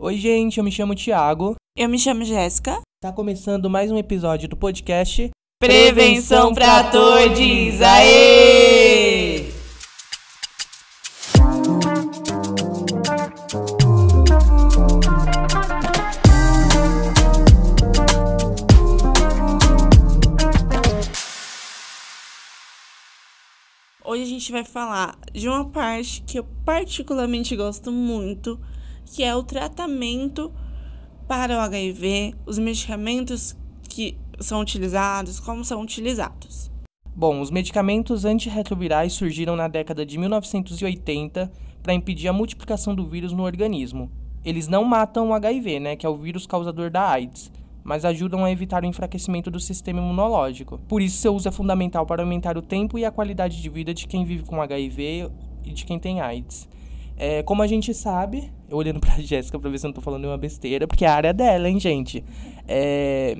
Oi, gente, eu me chamo Thiago. Eu me chamo Jéssica. Tá começando mais um episódio do podcast Prevenção pra Todos! Aê! Hoje a gente vai falar de uma parte que eu particularmente gosto muito, que é o tratamento para o HIV, os medicamentos que são utilizados, como são utilizados. Bom, os medicamentos antirretrovirais surgiram na década de 1980 para impedir a multiplicação do vírus no organismo. Eles não matam o HIV, né, que é o vírus causador da AIDS, mas ajudam a evitar o enfraquecimento do sistema imunológico. Por isso, seu uso é fundamental para aumentar o tempo e a qualidade de vida de quem vive com HIV e de quem tem AIDS. É, como a gente sabe, eu olhando pra Jéssica pra ver se eu não tô falando nenhuma besteira, porque é a área dela, hein, gente? É,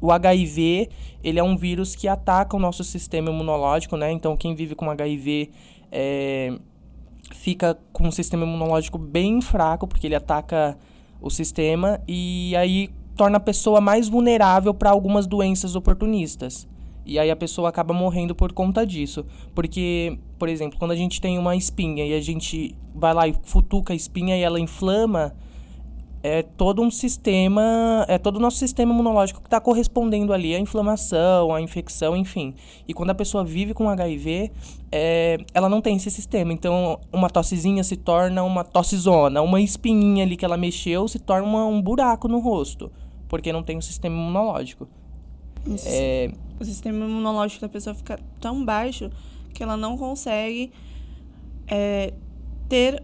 o HIV, ele é um vírus que ataca o nosso sistema imunológico, né? Então, quem vive com HIV é, fica com um sistema imunológico bem fraco, porque ele ataca o sistema e aí torna a pessoa mais vulnerável para algumas doenças oportunistas. E aí a pessoa acaba morrendo por conta disso. Porque, por exemplo, quando a gente tem uma espinha e a gente vai lá e futuca a espinha e ela inflama, é todo um sistema, é todo o nosso sistema imunológico que está correspondendo ali à inflamação, à infecção, enfim. E quando a pessoa vive com HIV, é, ela não tem esse sistema. Então, uma tossezinha se torna uma tossezona, uma espinhinha ali que ela mexeu se torna um buraco no rosto, porque não tem o sistema imunológico. É, o sistema imunológico da pessoa fica tão baixo que ela não consegue é, ter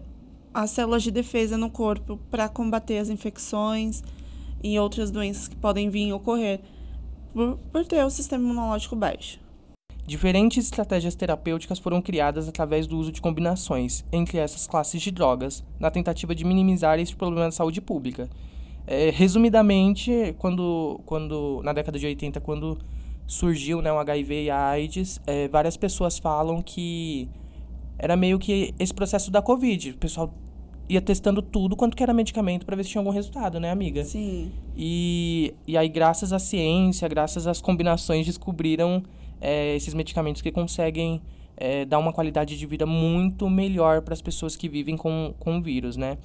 as células de defesa no corpo para combater as infecções e outras doenças que podem vir ocorrer por, por ter o sistema imunológico baixo. Diferentes estratégias terapêuticas foram criadas através do uso de combinações entre essas classes de drogas, na tentativa de minimizar esse problema de saúde pública. É, resumidamente, quando, quando na década de 80, quando surgiu né, o HIV e a AIDS, é, várias pessoas falam que era meio que esse processo da Covid. O pessoal ia testando tudo quanto que era medicamento para ver se tinha algum resultado, né, amiga? Sim. E, e aí, graças à ciência, graças às combinações, descobriram é, esses medicamentos que conseguem é, dar uma qualidade de vida muito melhor para as pessoas que vivem com, com o vírus, né?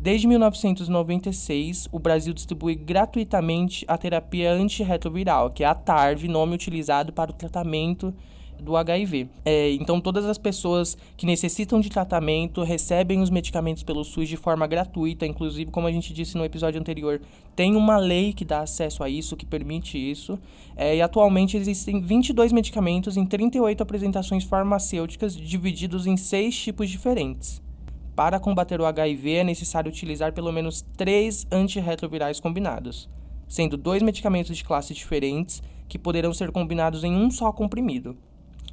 Desde 1996, o Brasil distribui gratuitamente a terapia antirretroviral, que é a TARV, nome utilizado para o tratamento do HIV. É, então, todas as pessoas que necessitam de tratamento recebem os medicamentos pelo SUS de forma gratuita. Inclusive, como a gente disse no episódio anterior, tem uma lei que dá acesso a isso, que permite isso. É, e atualmente existem 22 medicamentos em 38 apresentações farmacêuticas, divididos em seis tipos diferentes. Para combater o HIV é necessário utilizar pelo menos três antirretrovirais combinados, sendo dois medicamentos de classes diferentes que poderão ser combinados em um só comprimido.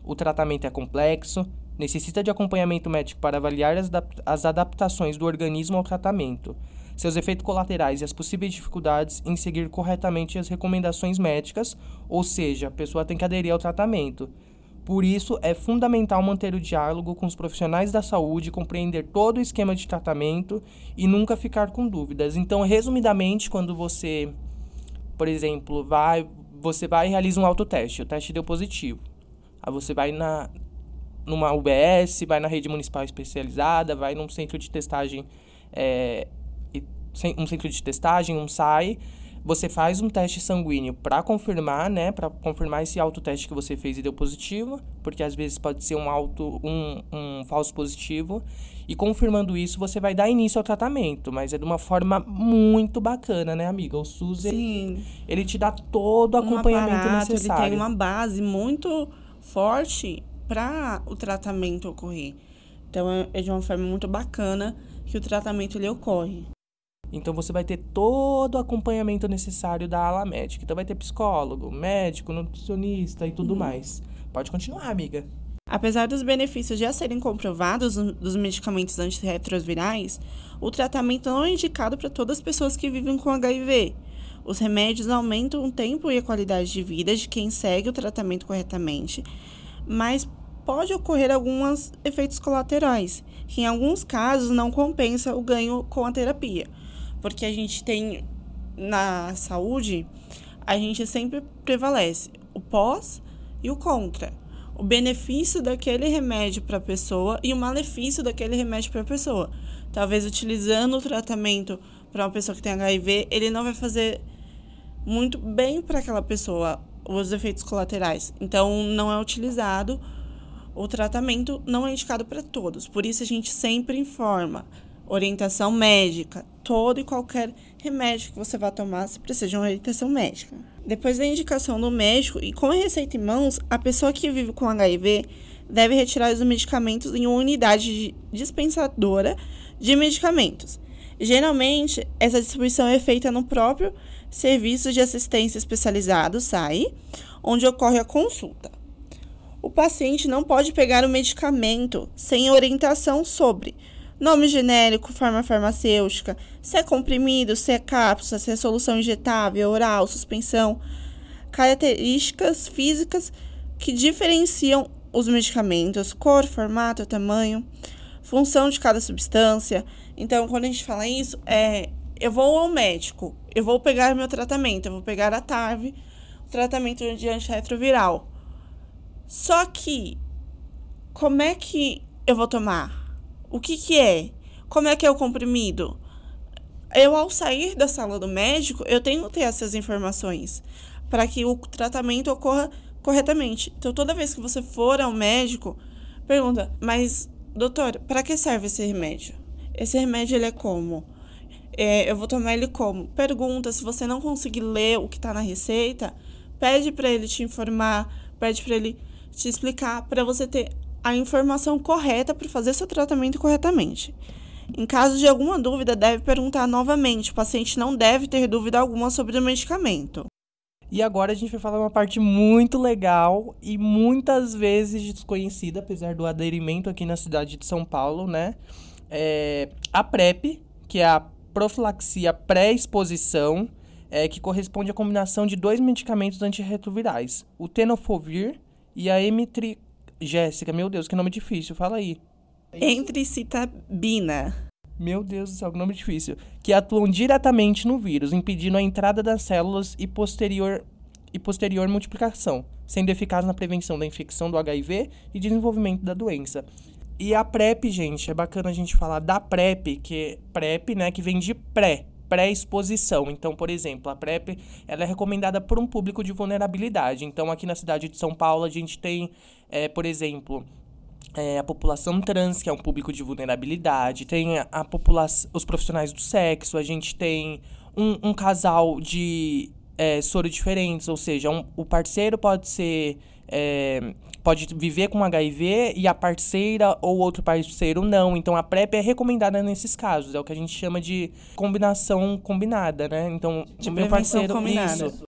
O tratamento é complexo, necessita de acompanhamento médico para avaliar as, adaptações do organismo ao tratamento, seus efeitos colaterais e as possíveis dificuldades em seguir corretamente as recomendações médicas, ou seja, a pessoa tem que aderir ao tratamento, por isso, é fundamental manter o diálogo com os profissionais da saúde, compreender todo o esquema de tratamento e nunca ficar com dúvidas. Então, resumidamente, quando você, por exemplo, vai, você vai e realiza um autoteste, o teste deu positivo. Aí você vai na numa UBS, vai na rede municipal especializada, vai num centro de testagem, é, um centro de testagem, um SAI, você faz um teste sanguíneo para confirmar, né, para confirmar esse autoteste que você fez e deu positivo, porque às vezes pode ser um auto um, um falso positivo. E confirmando isso, você vai dar início ao tratamento, mas é de uma forma muito bacana, né, amiga? O SUS Sim. Ele, ele te dá todo o acompanhamento um aparato, necessário. Ele tem uma base muito forte para o tratamento ocorrer. Então é, é de uma forma muito bacana que o tratamento ele ocorre. Então você vai ter todo o acompanhamento necessário da ala médica. Então vai ter psicólogo, médico, nutricionista e tudo uhum. mais. Pode continuar, amiga. Apesar dos benefícios já serem comprovados dos medicamentos antirretrovirais, o tratamento não é indicado para todas as pessoas que vivem com HIV. Os remédios aumentam o tempo e a qualidade de vida de quem segue o tratamento corretamente, mas pode ocorrer alguns efeitos colaterais, que em alguns casos não compensa o ganho com a terapia Porque a gente tem na saúde, a gente sempre prevalece o pós e o contra. O benefício daquele remédio para a pessoa e o malefício daquele remédio para a pessoa. Talvez utilizando o tratamento para uma pessoa que tem HIV, ele não vai fazer muito bem para aquela pessoa os efeitos colaterais. Então, não é utilizado. O tratamento não é indicado para todos. Por isso, a gente sempre informa orientação médica. Todo e qualquer remédio que você vá tomar, você precisa de uma orientação médica. Depois da indicação do médico e com a receita em mãos, a pessoa que vive com HIV deve retirar os medicamentos em uma unidade dispensadora de medicamentos. Geralmente, essa distribuição é feita no próprio Serviço de Assistência Especializado, SAI, onde ocorre a consulta. O paciente não pode pegar o medicamento sem orientação sobre nome genérico, forma farmacêutica, se é comprimido, se é cápsula, se é solução injetável, oral, suspensão, características físicas que diferenciam os medicamentos, cor, formato, tamanho, função de cada substância. Então, quando a gente fala isso, é eu vou ao médico, eu vou pegar meu tratamento, eu vou pegar a TARV, o tratamento de antirretroviral. Só que como é que eu vou tomar? O que, que é? Como é que é o comprimido? Eu, ao sair da sala do médico, eu tenho que ter essas informações para que o tratamento ocorra corretamente. Então, toda vez que você for ao médico, pergunta: Mas, doutor, para que serve esse remédio? Esse remédio ele é como? É, eu vou tomar ele como? Pergunta. Se você não conseguir ler o que está na receita, pede para ele te informar, pede para ele te explicar, para você ter a informação correta para fazer seu tratamento corretamente. Em caso de alguma dúvida, deve perguntar novamente. O paciente não deve ter dúvida alguma sobre o medicamento. E agora a gente vai falar uma parte muito legal e muitas vezes desconhecida, apesar do aderimento aqui na cidade de São Paulo, né? É a PrEP, que é a profilaxia pré-exposição, é, que corresponde à combinação de dois medicamentos antirretrovirais, o tenofovir e a emitri Jéssica, meu Deus, que nome difícil, fala aí. Entricitabina. Meu Deus do céu, que nome difícil. Que atuam diretamente no vírus, impedindo a entrada das células e posterior, e posterior multiplicação, sendo eficaz na prevenção da infecção do HIV e desenvolvimento da doença. E a PrEP, gente, é bacana a gente falar da PrEP, que PrEP, né, que vem de pré, pré-exposição. Então, por exemplo, a PrEP ela é recomendada por um público de vulnerabilidade. Então, aqui na cidade de São Paulo, a gente tem, é, por exemplo, é, a população trans, que é um público de vulnerabilidade, tem a, a população, os profissionais do sexo, a gente tem um, um casal de é, soro diferentes, ou seja, um, o parceiro pode ser é, pode viver com HIV e a parceira ou outro parceiro não. Então a PrEP é recomendada nesses casos. É o que a gente chama de combinação combinada, né? Então, de o meu parceiro. Combinada. Isso,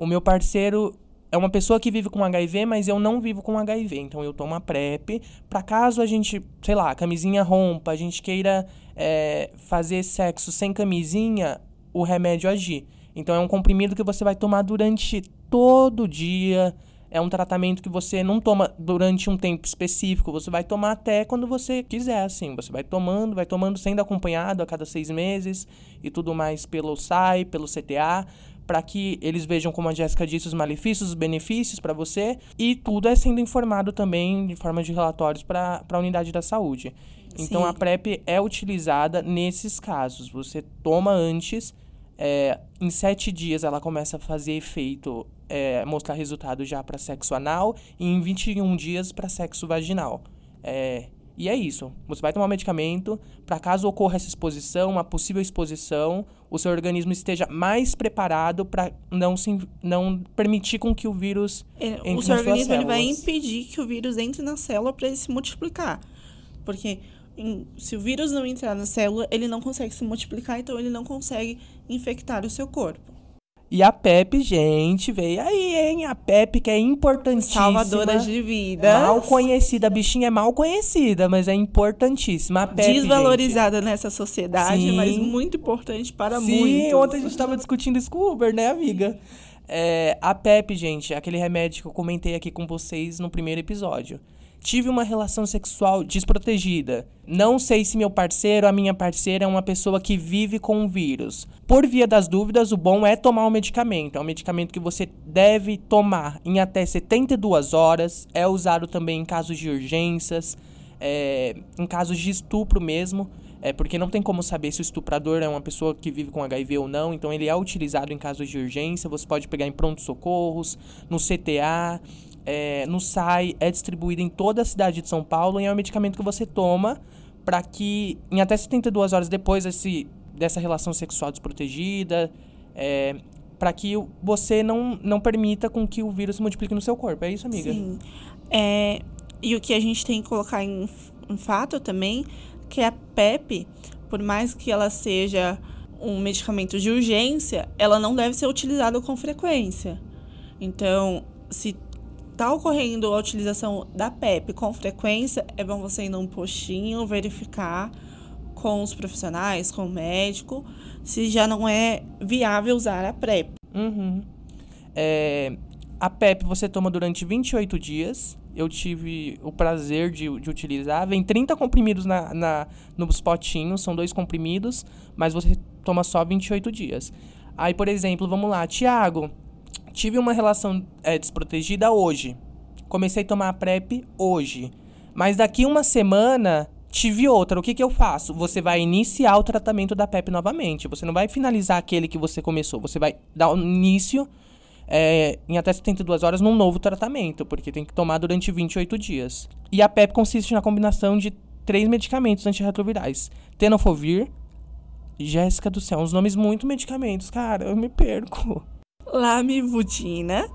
o meu parceiro é uma pessoa que vive com HIV, mas eu não vivo com HIV. Então eu tomo a PrEP para caso a gente, sei lá, a camisinha rompa, a gente queira é, fazer sexo sem camisinha, o remédio agir. Então é um comprimido que você vai tomar durante todo o dia é um tratamento que você não toma durante um tempo específico, você vai tomar até quando você quiser, assim. Você vai tomando, vai tomando sendo acompanhado a cada seis meses e tudo mais pelo SAI, pelo CTA, para que eles vejam, como a Jéssica disse, os malefícios, os benefícios para você e tudo é sendo informado também de forma de relatórios para a unidade da saúde. Então Sim. a PrEP é utilizada nesses casos. Você toma antes é, em sete dias ela começa a fazer efeito, é, mostrar resultado já para sexo anal e em 21 dias para sexo vaginal. É, e é isso. Você vai tomar um medicamento para caso ocorra essa exposição, uma possível exposição, o seu organismo esteja mais preparado para não se, não permitir com que o vírus é, entre o seu organismo ele vai impedir que o vírus entre na célula para ele se multiplicar. Porque se o vírus não entrar na célula, ele não consegue se multiplicar, então ele não consegue infectar o seu corpo. E a PEP, gente, veio aí, hein? A PEP que é importantíssima. Salvadora de vida. Mal conhecida, a bichinha é mal conhecida, mas é importantíssima. A Desvalorizada gente. nessa sociedade, Sim. mas muito importante para Sim, muitos. Sim, ontem a gente estava discutindo isso com o Uber, né, amiga? É, a PEP, gente, aquele remédio que eu comentei aqui com vocês no primeiro episódio tive uma relação sexual desprotegida. Não sei se meu parceiro, a minha parceira é uma pessoa que vive com o vírus. Por via das dúvidas, o bom é tomar um medicamento. É um medicamento que você deve tomar em até 72 horas. É usado também em casos de urgências, é, em casos de estupro mesmo. É porque não tem como saber se o estuprador é uma pessoa que vive com HIV ou não, então ele é utilizado em casos de urgência. Você pode pegar em pronto-socorros, no CTA, é, no SAI, é distribuído em toda a cidade de São Paulo e é um medicamento que você toma para que, em até 72 horas depois desse, dessa relação sexual desprotegida, é, para que você não, não permita com que o vírus se multiplique no seu corpo. É isso, amiga? Sim. É, e o que a gente tem que colocar em, em fato também, que a PEP, por mais que ela seja um medicamento de urgência, ela não deve ser utilizada com frequência. Então, se está ocorrendo a utilização da PEP com frequência, é bom você ir num postinho verificar com os profissionais, com o médico, se já não é viável usar a PrEP. Uhum. É, a PEP você toma durante 28 dias. Eu tive o prazer de, de utilizar. Vem 30 comprimidos na, na, nos potinhos, são dois comprimidos, mas você toma só 28 dias. Aí, por exemplo, vamos lá, Tiago, tive uma relação é, desprotegida hoje. Comecei a tomar a PrEP hoje. Mas daqui uma semana tive outra. O que, que eu faço? Você vai iniciar o tratamento da PrEP novamente. Você não vai finalizar aquele que você começou. Você vai dar um início é, em até 72 horas num novo tratamento, porque tem que tomar durante 28 dias. E a PrEP consiste na combinação de três medicamentos antirretrovirais: Tenofovir, Jéssica do céu, uns nomes muito medicamentos, cara, eu me perco lamivudina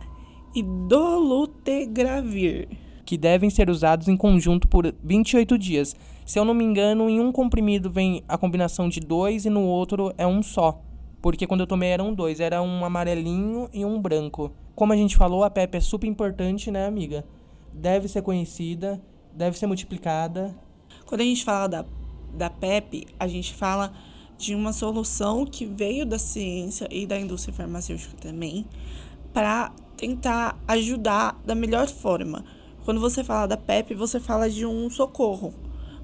e dolutegravir. Que devem ser usados em conjunto por 28 dias. Se eu não me engano, em um comprimido vem a combinação de dois e no outro é um só. Porque quando eu tomei eram dois, era um amarelinho e um branco. Como a gente falou, a PEP é super importante, né, amiga? Deve ser conhecida, deve ser multiplicada. Quando a gente fala da, da PEP, a gente fala de uma solução que veio da ciência e da indústria farmacêutica também para tentar ajudar da melhor forma. Quando você fala da PEP, você fala de um socorro.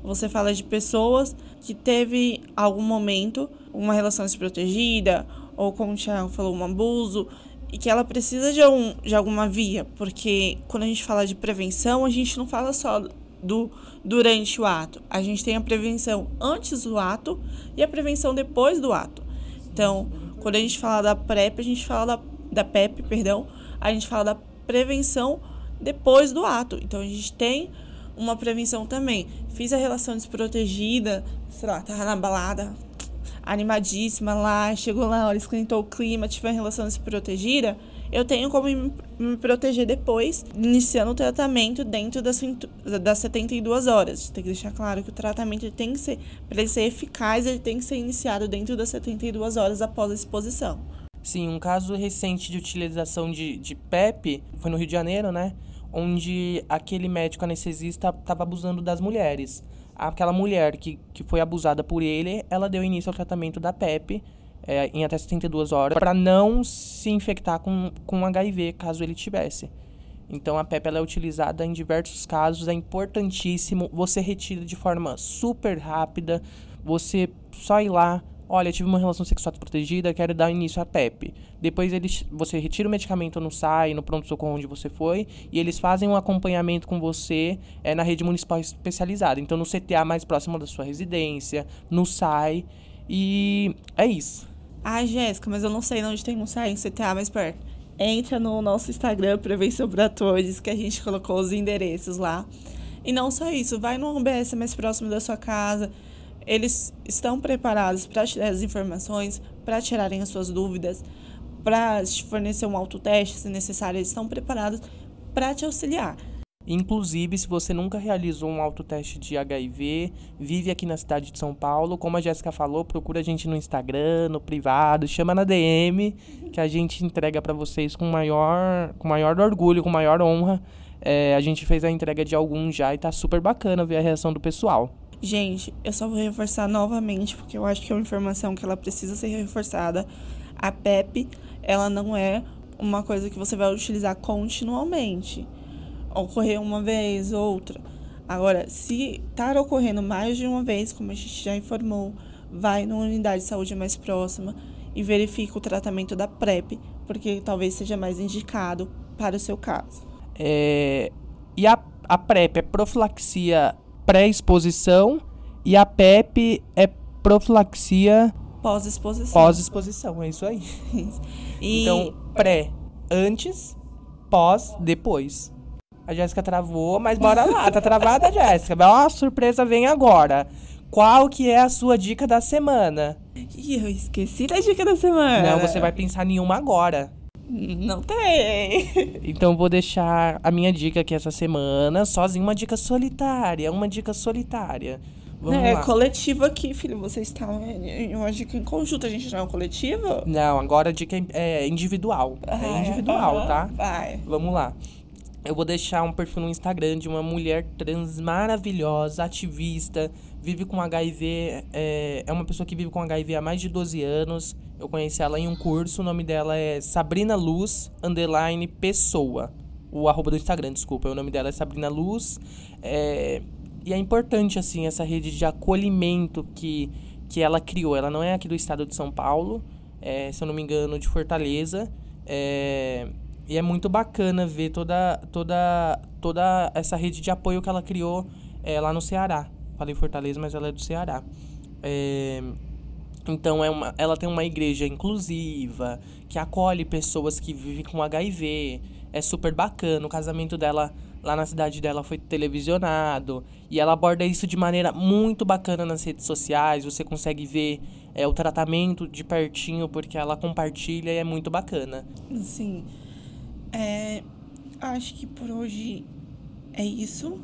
Você fala de pessoas que teve algum momento uma relação desprotegida ou como o Thiago falou, um abuso e que ela precisa de, um, de alguma via, porque quando a gente fala de prevenção, a gente não fala só do durante o ato. A gente tem a prevenção antes do ato e a prevenção depois do ato. Então, quando a gente fala da PrEP, a gente fala da, da PEP, perdão, a gente fala da prevenção depois do ato. Então, a gente tem uma prevenção também. Fiz a relação desprotegida, sei lá, tava na balada, animadíssima lá, chegou lá, hora esquentou o clima, tive uma relação desprotegida eu tenho como me, proteger depois, iniciando o tratamento dentro das, das 72 horas. Tem que deixar claro que o tratamento tem que ser, para ele ser eficaz, ele tem que ser iniciado dentro das 72 horas após a exposição. Sim, um caso recente de utilização de, de PEP foi no Rio de Janeiro, né? Onde aquele médico anestesista estava abusando das mulheres. Aquela mulher que, que foi abusada por ele, ela deu início ao tratamento da PEP é, em até 72 horas para não se infectar com, com HIV, caso ele tivesse. Então a PEP ela é utilizada em diversos casos, é importantíssimo. Você retira de forma super rápida, você só ir lá, olha, tive uma relação sexual desprotegida, quero dar início à PEP. Depois eles, você retira o medicamento no SAI, no pronto-socorro onde você foi, e eles fazem um acompanhamento com você é, na rede municipal especializada. Então no CTA mais próximo da sua residência, no SAI, e é isso. Ah, Jéssica, mas eu não sei onde tem um site CTA mais perto. Entra no nosso Instagram, para Todos, que a gente colocou os endereços lá. E não só isso, vai no UBS mais próximo da sua casa. Eles estão preparados para te dar as informações, para tirarem as suas dúvidas, para te fornecer um autoteste se necessário. Eles estão preparados para te auxiliar. Inclusive, se você nunca realizou um autoteste de HIV, vive aqui na cidade de São Paulo, como a Jéssica falou, procura a gente no Instagram, no privado, chama na DM, que a gente entrega para vocês com maior, com maior orgulho, com maior honra. É, a gente fez a entrega de alguns já e tá super bacana ver a reação do pessoal. Gente, eu só vou reforçar novamente, porque eu acho que é uma informação que ela precisa ser reforçada. A PEP, ela não é uma coisa que você vai utilizar continuamente ocorrer uma vez, outra. Agora, se estar tá ocorrendo mais de uma vez, como a gente já informou, vai numa unidade de saúde mais próxima e verifica o tratamento da PrEP, porque talvez seja mais indicado para o seu caso. É, e a, a PrEP é profilaxia pré-exposição e a PEP é profilaxia pós-exposição. Pós-exposição, é isso aí. Então, pré, antes, pós, depois. A Jéssica travou, mas bora lá. Tá travada, Jéssica. Ó, surpresa vem agora. Qual que é a sua dica da semana? Ih, eu esqueci da dica da semana. Não, você vai pensar em uma agora. Não tem. Então vou deixar a minha dica aqui essa semana, sozinho, uma dica solitária, uma dica solitária. Vamos é lá. coletivo aqui, filho. Você está em uma dica em conjunto. A gente não é um coletivo? Não, agora a dica é individual. é ah, individual, tá? Vai. Vamos lá. Eu vou deixar um perfil no Instagram de uma mulher trans maravilhosa, ativista, vive com HIV, é, é uma pessoa que vive com HIV há mais de 12 anos. Eu conheci ela em um curso, o nome dela é Sabrina Luz, underline pessoa. O arroba do Instagram, desculpa. O nome dela é Sabrina Luz. É, e é importante, assim, essa rede de acolhimento que, que ela criou. Ela não é aqui do estado de São Paulo, é, se eu não me engano, de Fortaleza. É, e é muito bacana ver toda, toda, toda essa rede de apoio que ela criou é, lá no Ceará. Falei Fortaleza, mas ela é do Ceará. É, então é uma, ela tem uma igreja inclusiva, que acolhe pessoas que vivem com HIV. É super bacana. O casamento dela lá na cidade dela foi televisionado. E ela aborda isso de maneira muito bacana nas redes sociais. Você consegue ver é, o tratamento de pertinho, porque ela compartilha e é muito bacana. Sim. É, acho que por hoje é isso.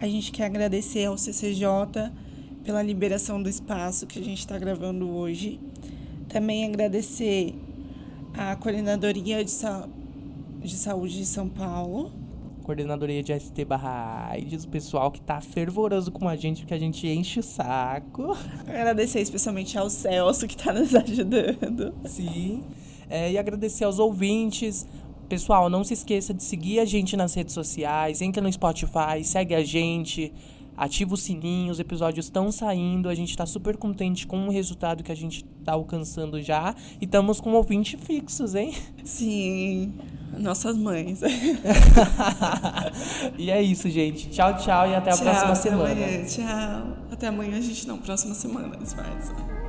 A gente quer agradecer ao CCJ pela liberação do espaço que a gente está gravando hoje. Também agradecer à Coordenadoria de, Sa de Saúde de São Paulo. Coordenadoria de ST barra AIDS, o pessoal que tá fervoroso com a gente, porque a gente enche o saco. Agradecer especialmente ao Celso que tá nos ajudando. Sim. É, e agradecer aos ouvintes. Pessoal, não se esqueça de seguir a gente nas redes sociais, entra no Spotify, segue a gente, ativa o sininho, os episódios estão saindo, a gente está super contente com o resultado que a gente está alcançando já e estamos com ouvintes fixos, hein? Sim, nossas mães. e é isso, gente. Tchau, tchau e até a tchau, próxima semana. Amanhã, tchau. Até amanhã, a gente não, próxima semana, mais.